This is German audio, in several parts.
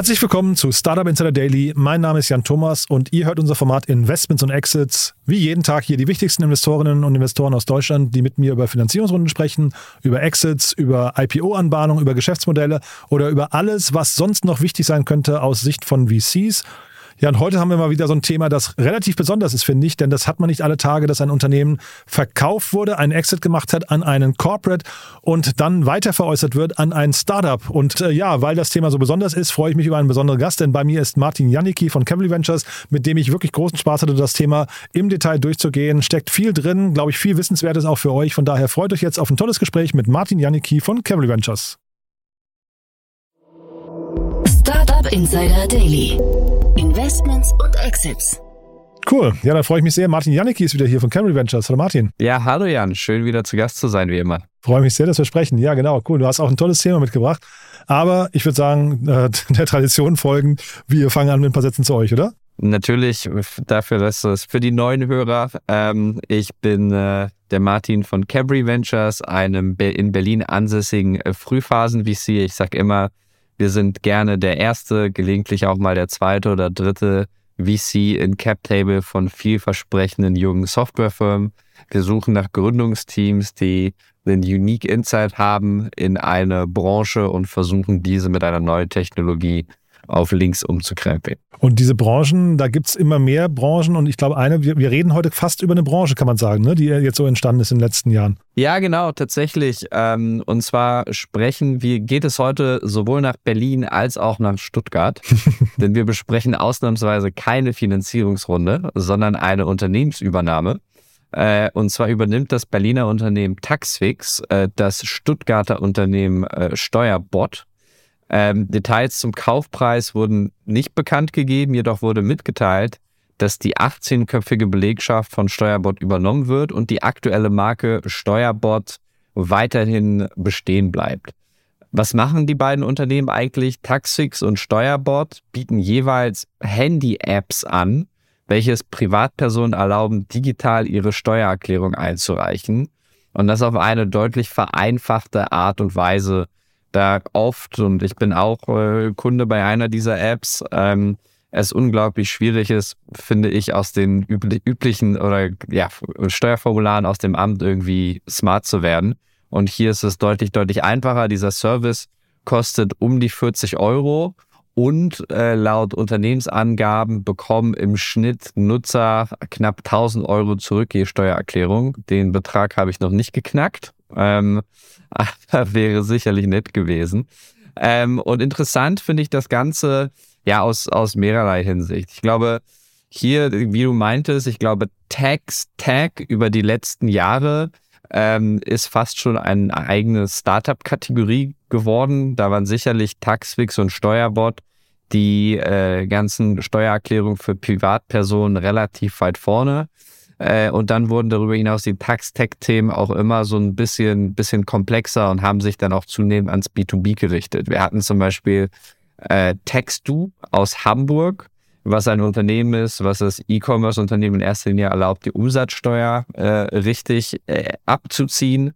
Herzlich willkommen zu Startup Insider Daily. Mein Name ist Jan Thomas und ihr hört unser Format Investments und Exits. Wie jeden Tag hier die wichtigsten Investorinnen und Investoren aus Deutschland, die mit mir über Finanzierungsrunden sprechen, über Exits, über IPO-Anbahnung, über Geschäftsmodelle oder über alles, was sonst noch wichtig sein könnte aus Sicht von VCs. Ja, und heute haben wir mal wieder so ein Thema, das relativ besonders ist, finde ich, denn das hat man nicht alle Tage, dass ein Unternehmen verkauft wurde, einen Exit gemacht hat an einen Corporate und dann weiter veräußert wird an ein Startup. Und äh, ja, weil das Thema so besonders ist, freue ich mich über einen besonderen Gast, denn bei mir ist Martin Janicki von Cavalry Ventures, mit dem ich wirklich großen Spaß hatte, das Thema im Detail durchzugehen. Steckt viel drin, glaube ich, viel Wissenswertes auch für euch. Von daher freut euch jetzt auf ein tolles Gespräch mit Martin Janicki von Cavalry Ventures. Insider Daily. Investments und Exits. Cool. Ja, dann freue ich mich sehr. Martin Janicki ist wieder hier von Camry Ventures. Hallo Martin. Ja, hallo Jan. Schön wieder zu Gast zu sein, wie immer. Freue mich sehr, dass wir sprechen. Ja, genau. Cool. Du hast auch ein tolles Thema mitgebracht. Aber ich würde sagen, äh, der Tradition folgen. Wir fangen an mit ein paar Sätzen zu euch, oder? Natürlich, dafür, dass es für die neuen Hörer. Ähm, ich bin äh, der Martin von Camry Ventures, einem in Berlin ansässigen äh, Frühphasen-VC. Ich sage immer, wir sind gerne der erste, gelegentlich auch mal der zweite oder dritte VC in Cap Table von vielversprechenden jungen Softwarefirmen. Wir suchen nach Gründungsteams, die einen Unique Insight haben in eine Branche und versuchen diese mit einer neuen Technologie auf links umzukrempeln. Und diese Branchen, da gibt es immer mehr Branchen und ich glaube, eine, wir, wir, reden heute fast über eine Branche, kann man sagen, ne, die jetzt so entstanden ist in den letzten Jahren. Ja, genau, tatsächlich. Ähm, und zwar sprechen wir, geht es heute sowohl nach Berlin als auch nach Stuttgart, denn wir besprechen ausnahmsweise keine Finanzierungsrunde, sondern eine Unternehmensübernahme. Äh, und zwar übernimmt das Berliner Unternehmen Taxfix äh, das Stuttgarter Unternehmen äh, Steuerbot ähm, Details zum Kaufpreis wurden nicht bekannt gegeben, jedoch wurde mitgeteilt, dass die 18-köpfige Belegschaft von Steuerbot übernommen wird und die aktuelle Marke Steuerbot weiterhin bestehen bleibt. Was machen die beiden Unternehmen eigentlich? Taxix und Steuerbot bieten jeweils Handy-Apps an, welches Privatpersonen erlauben, digital ihre Steuererklärung einzureichen und das auf eine deutlich vereinfachte Art und Weise da oft, und ich bin auch äh, Kunde bei einer dieser Apps, ähm, es unglaublich schwierig ist, finde ich, aus den üblichen oder ja, Steuerformularen aus dem Amt irgendwie smart zu werden. Und hier ist es deutlich, deutlich einfacher. Dieser Service kostet um die 40 Euro und äh, laut Unternehmensangaben bekommen im Schnitt Nutzer knapp 1000 Euro zurück je Steuererklärung. Den Betrag habe ich noch nicht geknackt. Ähm, aber wäre sicherlich nett gewesen. Ähm, und interessant finde ich das Ganze ja aus, aus mehrerlei Hinsicht. Ich glaube, hier, wie du meintest, ich glaube, Tax Tag über die letzten Jahre ähm, ist fast schon eine eigene Startup-Kategorie geworden. Da waren sicherlich Taxfix und Steuerbot die äh, ganzen Steuererklärungen für Privatpersonen relativ weit vorne. Äh, und dann wurden darüber hinaus die Tax-Tech-Themen auch immer so ein bisschen, bisschen komplexer und haben sich dann auch zunehmend ans B2B gerichtet. Wir hatten zum Beispiel äh, Textu aus Hamburg, was ein Unternehmen ist, was das E-Commerce-Unternehmen in erster Linie erlaubt, die Umsatzsteuer äh, richtig äh, abzuziehen.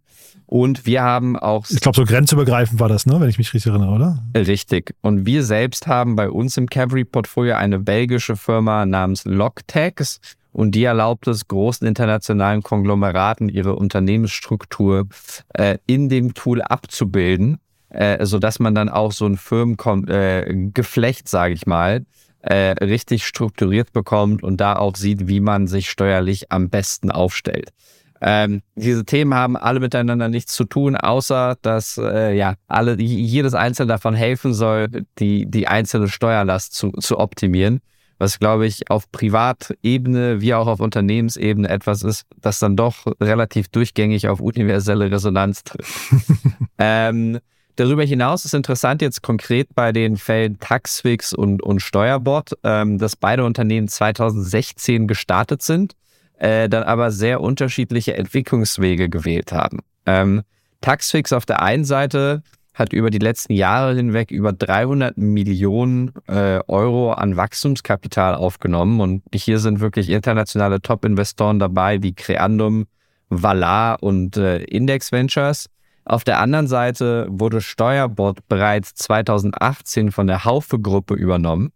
Und wir haben auch. Ich glaube, so grenzübergreifend war das, ne? wenn ich mich richtig erinnere, oder? Richtig. Und wir selbst haben bei uns im Cavalry-Portfolio eine belgische Firma namens Logtax und die erlaubt es großen internationalen Konglomeraten, ihre Unternehmensstruktur äh, in dem Tool abzubilden, äh, sodass man dann auch so ein Firmengeflecht, äh, sage ich mal, äh, richtig strukturiert bekommt und da auch sieht, wie man sich steuerlich am besten aufstellt. Ähm, diese Themen haben alle miteinander nichts zu tun, außer dass äh, ja alle jedes einzelne davon helfen soll, die die einzelne Steuerlast zu, zu optimieren was glaube ich auf Privatebene wie auch auf Unternehmensebene etwas ist, das dann doch relativ durchgängig auf universelle Resonanz trifft. ähm, darüber hinaus ist interessant jetzt konkret bei den Fällen Taxfix und, und Steuerbot, ähm, dass beide Unternehmen 2016 gestartet sind, äh, dann aber sehr unterschiedliche Entwicklungswege gewählt haben. Ähm, Taxfix auf der einen Seite hat über die letzten Jahre hinweg über 300 Millionen äh, Euro an Wachstumskapital aufgenommen. Und hier sind wirklich internationale Top-Investoren dabei, wie Creandum, Valar und äh, Index Ventures. Auf der anderen Seite wurde Steuerbot bereits 2018 von der Haufe-Gruppe übernommen,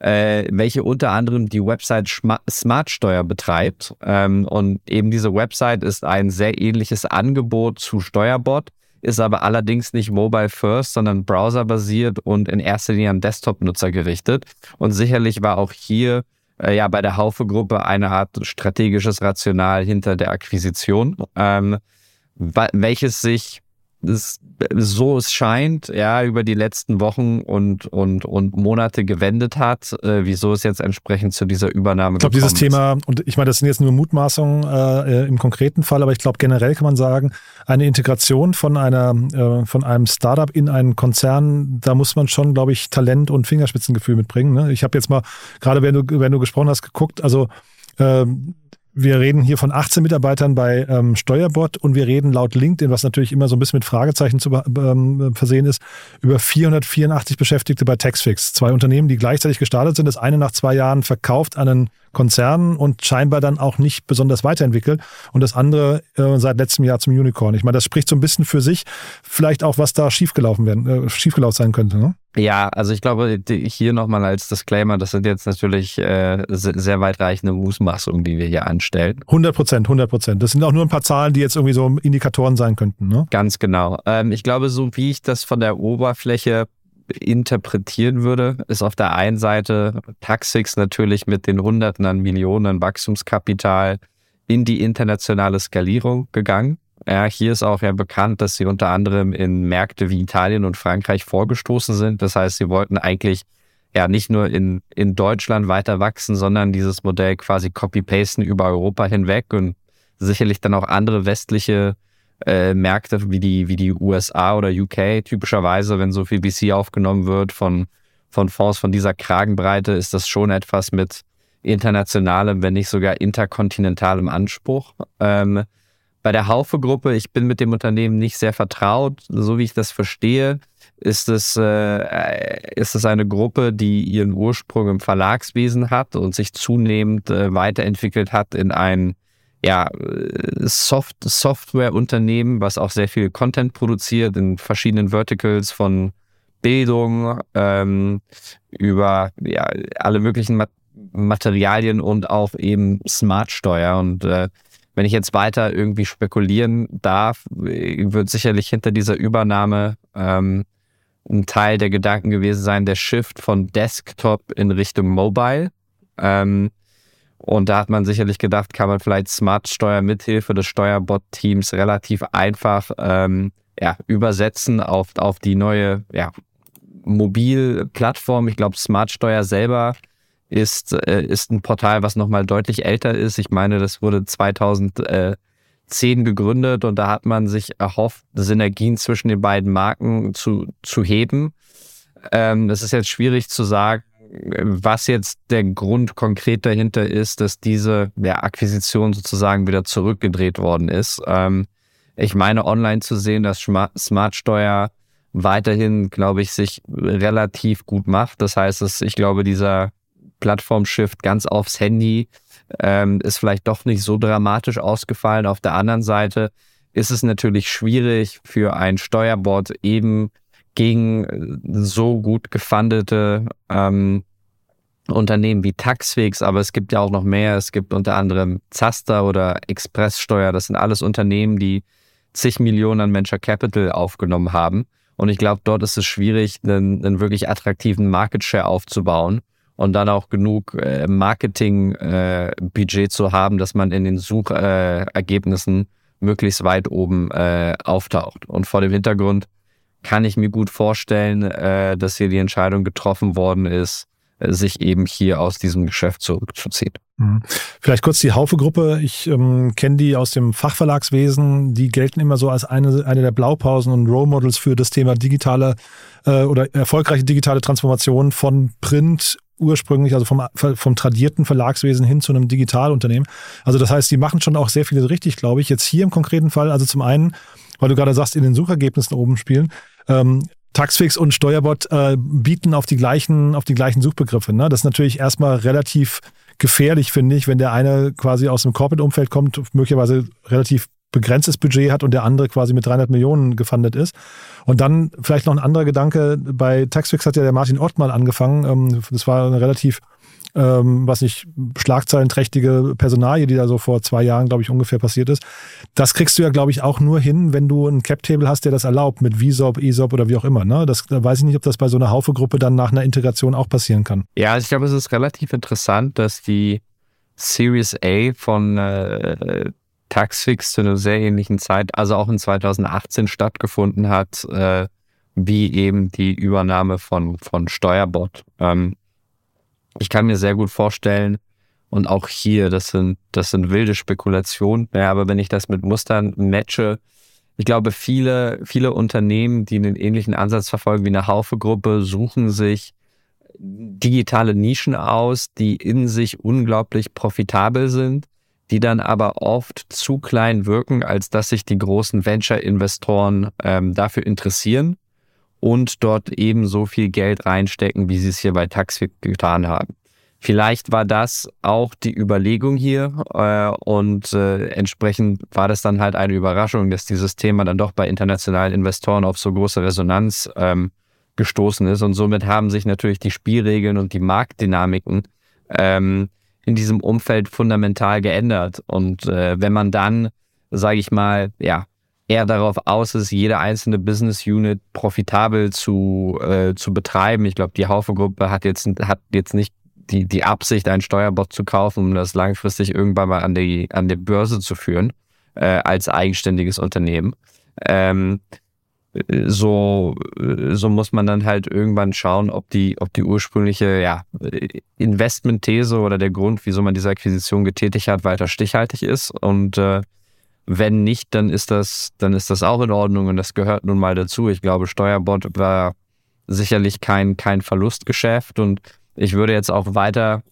äh, welche unter anderem die Website Smartsteuer betreibt. Ähm, und eben diese Website ist ein sehr ähnliches Angebot zu Steuerbot, ist aber allerdings nicht mobile first, sondern browserbasiert und in erster Linie an Desktop-Nutzer gerichtet. Und sicherlich war auch hier äh, ja bei der Haufe-Gruppe eine Art strategisches Rational hinter der Akquisition, ähm, welches sich es, so es scheint, ja, über die letzten Wochen und, und, und Monate gewendet hat, äh, wieso es jetzt entsprechend zu dieser Übernahme Ich glaube, dieses Thema, und ich meine, das sind jetzt nur Mutmaßungen äh, im konkreten Fall, aber ich glaube, generell kann man sagen, eine Integration von einer, äh, von einem Startup in einen Konzern, da muss man schon, glaube ich, Talent und Fingerspitzengefühl mitbringen. Ne? Ich habe jetzt mal, gerade wenn du, wenn du gesprochen hast, geguckt, also ähm, wir reden hier von 18 Mitarbeitern bei ähm, Steuerbot und wir reden laut LinkedIn, was natürlich immer so ein bisschen mit Fragezeichen zu ähm, versehen ist, über 484 Beschäftigte bei Taxfix. Zwei Unternehmen, die gleichzeitig gestartet sind. Das eine nach zwei Jahren verkauft an einen Konzern und scheinbar dann auch nicht besonders weiterentwickelt. Und das andere äh, seit letztem Jahr zum Unicorn. Ich meine, das spricht so ein bisschen für sich. Vielleicht auch, was da schiefgelaufen werden, äh, schiefgelaufen sein könnte. Ne? Ja, also ich glaube, hier nochmal als Disclaimer, das sind jetzt natürlich äh, sehr weitreichende Mutmaßungen, die wir hier anstellen. 100 Prozent, 100 Prozent. Das sind auch nur ein paar Zahlen, die jetzt irgendwie so Indikatoren sein könnten. Ne? Ganz genau. Ähm, ich glaube, so wie ich das von der Oberfläche interpretieren würde, ist auf der einen Seite Taxix natürlich mit den Hunderten an Millionen Wachstumskapital in die internationale Skalierung gegangen. Ja, hier ist auch ja bekannt, dass sie unter anderem in Märkte wie Italien und Frankreich vorgestoßen sind. Das heißt, sie wollten eigentlich ja nicht nur in, in Deutschland weiter wachsen, sondern dieses Modell quasi copy-pasten über Europa hinweg und sicherlich dann auch andere westliche äh, Märkte wie die, wie die USA oder UK typischerweise, wenn so viel VC aufgenommen wird von, von Fonds von dieser Kragenbreite, ist das schon etwas mit internationalem, wenn nicht sogar interkontinentalem Anspruch. Ähm, bei der Haufe-Gruppe, ich bin mit dem Unternehmen nicht sehr vertraut. So wie ich das verstehe, ist es, äh, ist es eine Gruppe, die ihren Ursprung im Verlagswesen hat und sich zunehmend äh, weiterentwickelt hat in ein ja, Soft Softwareunternehmen, was auch sehr viel Content produziert in verschiedenen Verticals von Bildung ähm, über ja, alle möglichen Materialien und auch eben Smartsteuer und äh, wenn ich jetzt weiter irgendwie spekulieren darf, wird sicherlich hinter dieser Übernahme ähm, ein Teil der Gedanken gewesen sein, der Shift von Desktop in Richtung Mobile. Ähm, und da hat man sicherlich gedacht, kann man vielleicht Smart-Steuer mithilfe des Steuerbot-Teams relativ einfach ähm, ja, übersetzen auf, auf die neue ja, Mobilplattform. Ich glaube, Smart-Steuer selber ist, äh, ist ein Portal, was nochmal deutlich älter ist. Ich meine, das wurde 2010 gegründet und da hat man sich erhofft, Synergien zwischen den beiden Marken zu, zu heben. Ähm, das ist jetzt schwierig zu sagen, was jetzt der Grund konkret dahinter ist, dass diese ja, Akquisition sozusagen wieder zurückgedreht worden ist. Ähm, ich meine online zu sehen, dass Smart Steuer weiterhin, glaube ich, sich relativ gut macht. Das heißt, dass ich glaube, dieser Plattform-Shift ganz aufs Handy ähm, ist vielleicht doch nicht so dramatisch ausgefallen. Auf der anderen Seite ist es natürlich schwierig für ein Steuerbord eben gegen so gut gefundete ähm, Unternehmen wie Taxfix, aber es gibt ja auch noch mehr. Es gibt unter anderem Zaster oder Expresssteuer. Das sind alles Unternehmen, die zig Millionen an Venture Capital aufgenommen haben. Und ich glaube, dort ist es schwierig, einen, einen wirklich attraktiven Market Share aufzubauen und dann auch genug äh, Marketing-Budget äh, zu haben, dass man in den Suchergebnissen äh, möglichst weit oben äh, auftaucht. Und vor dem Hintergrund kann ich mir gut vorstellen, äh, dass hier die Entscheidung getroffen worden ist, äh, sich eben hier aus diesem Geschäft zurückzuziehen. Mhm. Vielleicht kurz die Haufe-Gruppe. Ich ähm, kenne die aus dem Fachverlagswesen. Die gelten immer so als eine, eine der Blaupausen und Role Models für das Thema digitale äh, oder erfolgreiche digitale Transformation von Print ursprünglich, also vom, vom tradierten Verlagswesen hin zu einem Digitalunternehmen. Also das heißt, die machen schon auch sehr viele richtig, glaube ich. Jetzt hier im konkreten Fall, also zum einen, weil du gerade sagst, in den Suchergebnissen oben spielen, ähm, Taxfix und Steuerbot äh, bieten auf die gleichen, auf die gleichen Suchbegriffe. Ne? Das ist natürlich erstmal relativ gefährlich, finde ich, wenn der eine quasi aus dem Corporate-Umfeld kommt, möglicherweise relativ begrenztes Budget hat und der andere quasi mit 300 Millionen gefundet ist. Und dann vielleicht noch ein anderer Gedanke, bei Taxfix hat ja der Martin Ott mal angefangen. Ähm, das war eine relativ ähm, was nicht, schlagzeilenträchtige Personalie, die da so vor zwei Jahren, glaube ich, ungefähr passiert ist. Das kriegst du ja, glaube ich, auch nur hin, wenn du ein Cap-Table hast, der das erlaubt, mit VSOP, ESOP oder wie auch immer. Ne? Das da weiß ich nicht, ob das bei so einer Haufe-Gruppe dann nach einer Integration auch passieren kann. Ja, also ich glaube, es ist relativ interessant, dass die Series A von äh, Taxfix zu einer sehr ähnlichen Zeit, also auch in 2018 stattgefunden hat, äh, wie eben die Übernahme von, von Steuerbot. Ähm, ich kann mir sehr gut vorstellen, und auch hier, das sind, das sind wilde Spekulationen, ja, aber wenn ich das mit Mustern matche, ich glaube, viele, viele Unternehmen, die einen ähnlichen Ansatz verfolgen wie eine Haufe-Gruppe, suchen sich digitale Nischen aus, die in sich unglaublich profitabel sind, die dann aber oft zu klein wirken, als dass sich die großen Venture-Investoren ähm, dafür interessieren und dort eben so viel Geld reinstecken, wie sie es hier bei Taxi getan haben. Vielleicht war das auch die Überlegung hier äh, und äh, entsprechend war das dann halt eine Überraschung, dass dieses Thema dann doch bei internationalen Investoren auf so große Resonanz ähm, gestoßen ist und somit haben sich natürlich die Spielregeln und die Marktdynamiken ähm, in diesem Umfeld fundamental geändert und äh, wenn man dann, sage ich mal, ja eher darauf aus ist, jede einzelne Business Unit profitabel zu, äh, zu betreiben. Ich glaube, die Haufe-Gruppe hat jetzt, hat jetzt nicht die, die Absicht, einen Steuerbot zu kaufen, um das langfristig irgendwann mal an die, an die Börse zu führen, äh, als eigenständiges Unternehmen. Ähm, so, so muss man dann halt irgendwann schauen, ob die, ob die ursprüngliche ja, Investmentthese oder der Grund, wieso man diese Akquisition getätigt hat, weiter stichhaltig ist. Und äh, wenn nicht, dann ist das, dann ist das auch in Ordnung und das gehört nun mal dazu. Ich glaube, Steuerbot war sicherlich kein, kein Verlustgeschäft und ich würde jetzt auch weiter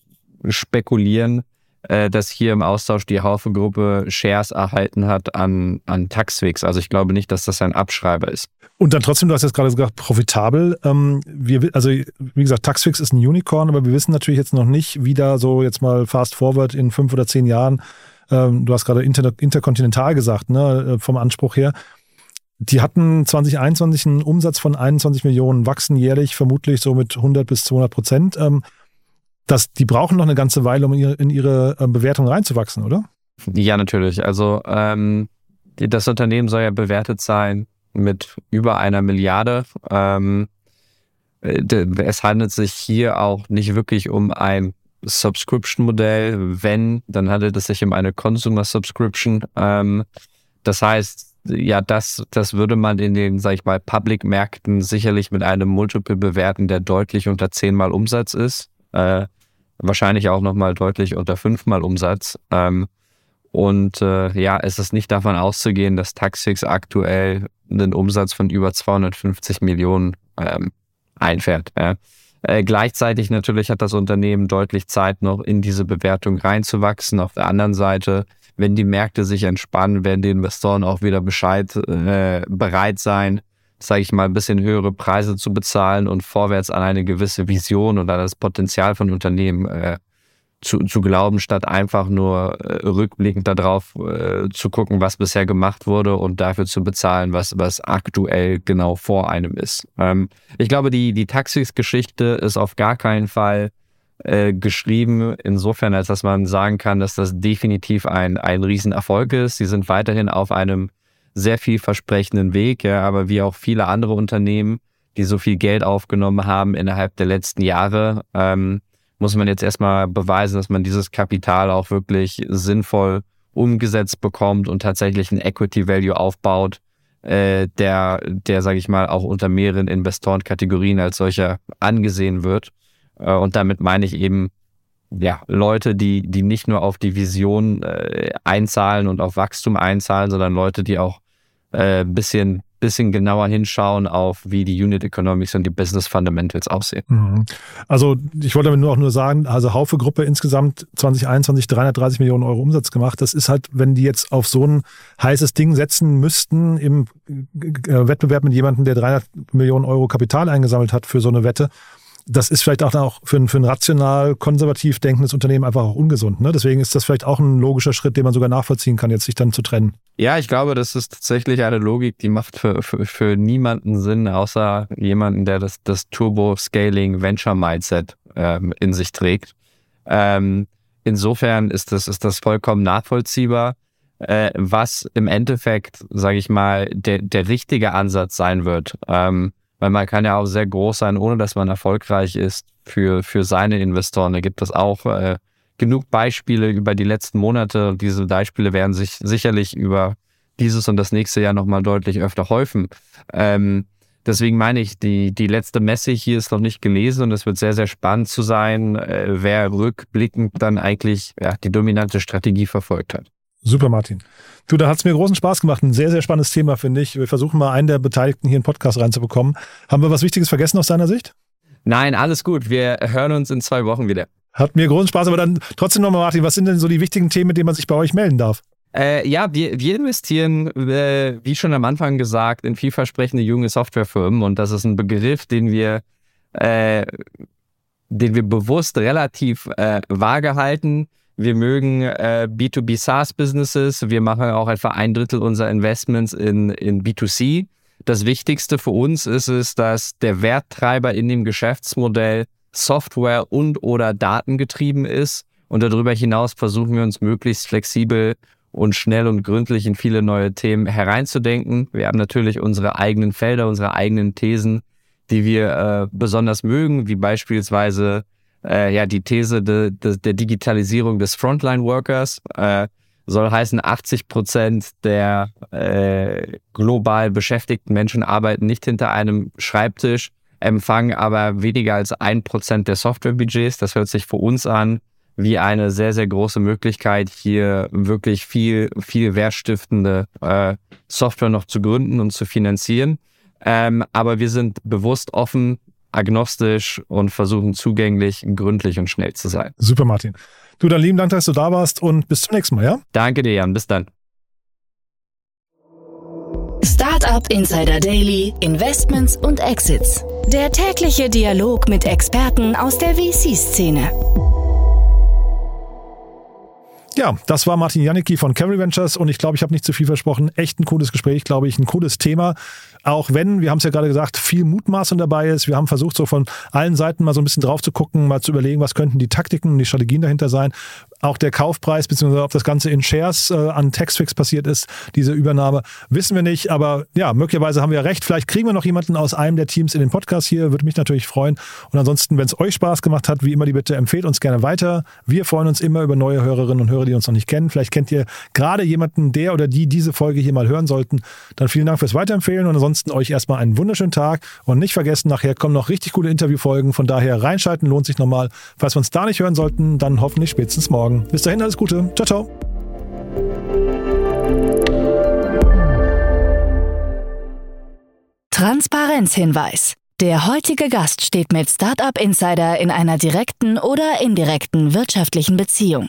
spekulieren, äh, dass hier im Austausch die Haufe-Gruppe Shares erhalten hat an, an Taxfix. Also ich glaube nicht, dass das ein Abschreiber ist. Und dann trotzdem, du hast jetzt gerade gesagt, profitabel. Ähm, wir, also wie gesagt, Taxfix ist ein Unicorn, aber wir wissen natürlich jetzt noch nicht, wie da so jetzt mal fast forward in fünf oder zehn Jahren ähm, du hast gerade inter, interkontinental gesagt, ne, äh, vom Anspruch her. Die hatten 2021 einen Umsatz von 21 Millionen, wachsen jährlich vermutlich so mit 100 bis 200 Prozent. Ähm, das, die brauchen noch eine ganze Weile, um in ihre, in ihre äh, Bewertung reinzuwachsen, oder? Ja, natürlich. Also ähm, das Unternehmen soll ja bewertet sein mit über einer Milliarde. Ähm, äh, es handelt sich hier auch nicht wirklich um ein Subscription-Modell. Wenn, dann handelt es sich um eine Consumer-Subscription. Ähm, das heißt, ja, das, das würde man in den, sag ich mal, Public-Märkten sicherlich mit einem Multiple bewerten, der deutlich unter zehnmal Umsatz ist. Äh, wahrscheinlich auch nochmal deutlich unter fünfmal Umsatz. Ähm, und äh, ja, es ist nicht davon auszugehen, dass Taxix aktuell einen Umsatz von über 250 Millionen ähm, einfährt. Ja. Äh, gleichzeitig natürlich hat das Unternehmen deutlich Zeit, noch in diese Bewertung reinzuwachsen. Auf der anderen Seite, wenn die Märkte sich entspannen, werden die Investoren auch wieder Bescheid äh, bereit sein, sage ich mal, ein bisschen höhere Preise zu bezahlen und vorwärts an eine gewisse Vision an das Potenzial von Unternehmen äh, zu, zu glauben, statt einfach nur äh, rückblickend darauf äh, zu gucken, was bisher gemacht wurde und dafür zu bezahlen, was, was aktuell genau vor einem ist. Ähm, ich glaube, die, die Taxis-Geschichte ist auf gar keinen Fall äh, geschrieben, insofern, als dass man sagen kann, dass das definitiv ein, ein Riesenerfolg ist. Sie sind weiterhin auf einem sehr vielversprechenden Weg, ja, aber wie auch viele andere Unternehmen, die so viel Geld aufgenommen haben innerhalb der letzten Jahre, ähm, muss man jetzt erstmal beweisen, dass man dieses Kapital auch wirklich sinnvoll umgesetzt bekommt und tatsächlich ein Equity Value aufbaut, äh, der, der, sage ich mal, auch unter mehreren Investorenkategorien als solcher angesehen wird. Äh, und damit meine ich eben, ja, Leute, die, die nicht nur auf die Vision äh, einzahlen und auf Wachstum einzahlen, sondern Leute, die auch äh, bisschen bisschen genauer hinschauen auf, wie die Unit Economics und die Business Fundamentals aussehen. Mhm. Also ich wollte damit nur auch nur sagen, also Haufe Gruppe insgesamt 2021 330 Millionen Euro Umsatz gemacht. Das ist halt, wenn die jetzt auf so ein heißes Ding setzen müssten im äh, Wettbewerb mit jemandem, der 300 Millionen Euro Kapital eingesammelt hat für so eine Wette, das ist vielleicht auch, auch für, ein, für ein rational konservativ denkendes Unternehmen einfach auch ungesund. Ne? Deswegen ist das vielleicht auch ein logischer Schritt, den man sogar nachvollziehen kann, jetzt sich dann zu trennen. Ja, ich glaube, das ist tatsächlich eine Logik, die macht für, für, für niemanden Sinn, außer jemanden, der das, das Turbo-Scaling-Venture-Mindset ähm, in sich trägt. Ähm, insofern ist das, ist das vollkommen nachvollziehbar. Äh, was im Endeffekt, sage ich mal, der, der richtige Ansatz sein wird. Ähm, weil man kann ja auch sehr groß sein, ohne dass man erfolgreich ist für, für seine Investoren. Da gibt es auch äh, genug Beispiele über die letzten Monate. Diese Beispiele werden sich sicherlich über dieses und das nächste Jahr nochmal deutlich öfter häufen. Ähm, deswegen meine ich, die, die letzte Messe hier ist noch nicht gelesen und es wird sehr, sehr spannend zu sein, äh, wer rückblickend dann eigentlich ja, die dominante Strategie verfolgt hat. Super, Martin. Du, da hat es mir großen Spaß gemacht. Ein sehr, sehr spannendes Thema, finde ich. Wir versuchen mal einen der Beteiligten hier in den Podcast reinzubekommen. Haben wir was Wichtiges vergessen aus deiner Sicht? Nein, alles gut. Wir hören uns in zwei Wochen wieder. Hat mir großen Spaß, aber dann trotzdem nochmal, Martin, was sind denn so die wichtigen Themen, mit denen man sich bei euch melden darf? Äh, ja, wir, wir investieren, äh, wie schon am Anfang gesagt, in vielversprechende junge Softwarefirmen und das ist ein Begriff, den wir, äh, den wir bewusst relativ äh, vage halten wir mögen äh, B2B SaaS-Businesses. Wir machen auch etwa ein Drittel unserer Investments in, in B2C. Das Wichtigste für uns ist es, dass der Werttreiber in dem Geschäftsmodell Software und oder datengetrieben ist. Und darüber hinaus versuchen wir uns möglichst flexibel und schnell und gründlich in viele neue Themen hereinzudenken. Wir haben natürlich unsere eigenen Felder, unsere eigenen Thesen, die wir äh, besonders mögen, wie beispielsweise äh, ja, die These de, de, der Digitalisierung des Frontline-Workers. Äh, soll heißen, 80 Prozent der äh, global beschäftigten Menschen arbeiten nicht hinter einem Schreibtisch, empfangen aber weniger als ein Prozent der Softwarebudgets. Das hört sich für uns an wie eine sehr, sehr große Möglichkeit, hier wirklich viel, viel wertstiftende äh, Software noch zu gründen und zu finanzieren. Ähm, aber wir sind bewusst offen agnostisch und versuchen zugänglich, gründlich und schnell zu sein. Super, Martin. Du, dann lieben Dank, dass du da warst und bis zum nächsten Mal, ja? Danke dir, Jan. Bis dann. Startup Insider Daily, Investments und Exits. Der tägliche Dialog mit Experten aus der VC-Szene. Ja, das war Martin Janicki von Cavalry Ventures und ich glaube, ich habe nicht zu viel versprochen. Echt ein cooles Gespräch, glaube ich, ein cooles Thema. Auch wenn, wir haben es ja gerade gesagt, viel Mutmaßung dabei ist. Wir haben versucht, so von allen Seiten mal so ein bisschen drauf zu gucken, mal zu überlegen, was könnten die Taktiken und die Strategien dahinter sein. Auch der Kaufpreis, beziehungsweise ob das Ganze in Shares äh, an Taxfix passiert ist, diese Übernahme, wissen wir nicht. Aber ja, möglicherweise haben wir recht. Vielleicht kriegen wir noch jemanden aus einem der Teams in den Podcast hier. Würde mich natürlich freuen. Und ansonsten, wenn es euch Spaß gemacht hat, wie immer die Bitte, empfehlt uns gerne weiter. Wir freuen uns immer über neue Hörerinnen und Hörer, die uns noch nicht kennen. Vielleicht kennt ihr gerade jemanden, der oder die diese Folge hier mal hören sollten. Dann vielen Dank fürs Weiterempfehlen und ansonsten euch erstmal einen wunderschönen Tag. Und nicht vergessen, nachher kommen noch richtig coole Interviewfolgen. Von daher reinschalten lohnt sich nochmal. Falls wir uns da nicht hören sollten, dann hoffentlich spätestens morgen. Bis dahin alles Gute. Ciao, ciao. Transparenzhinweis. Der heutige Gast steht mit Startup Insider in einer direkten oder indirekten wirtschaftlichen Beziehung.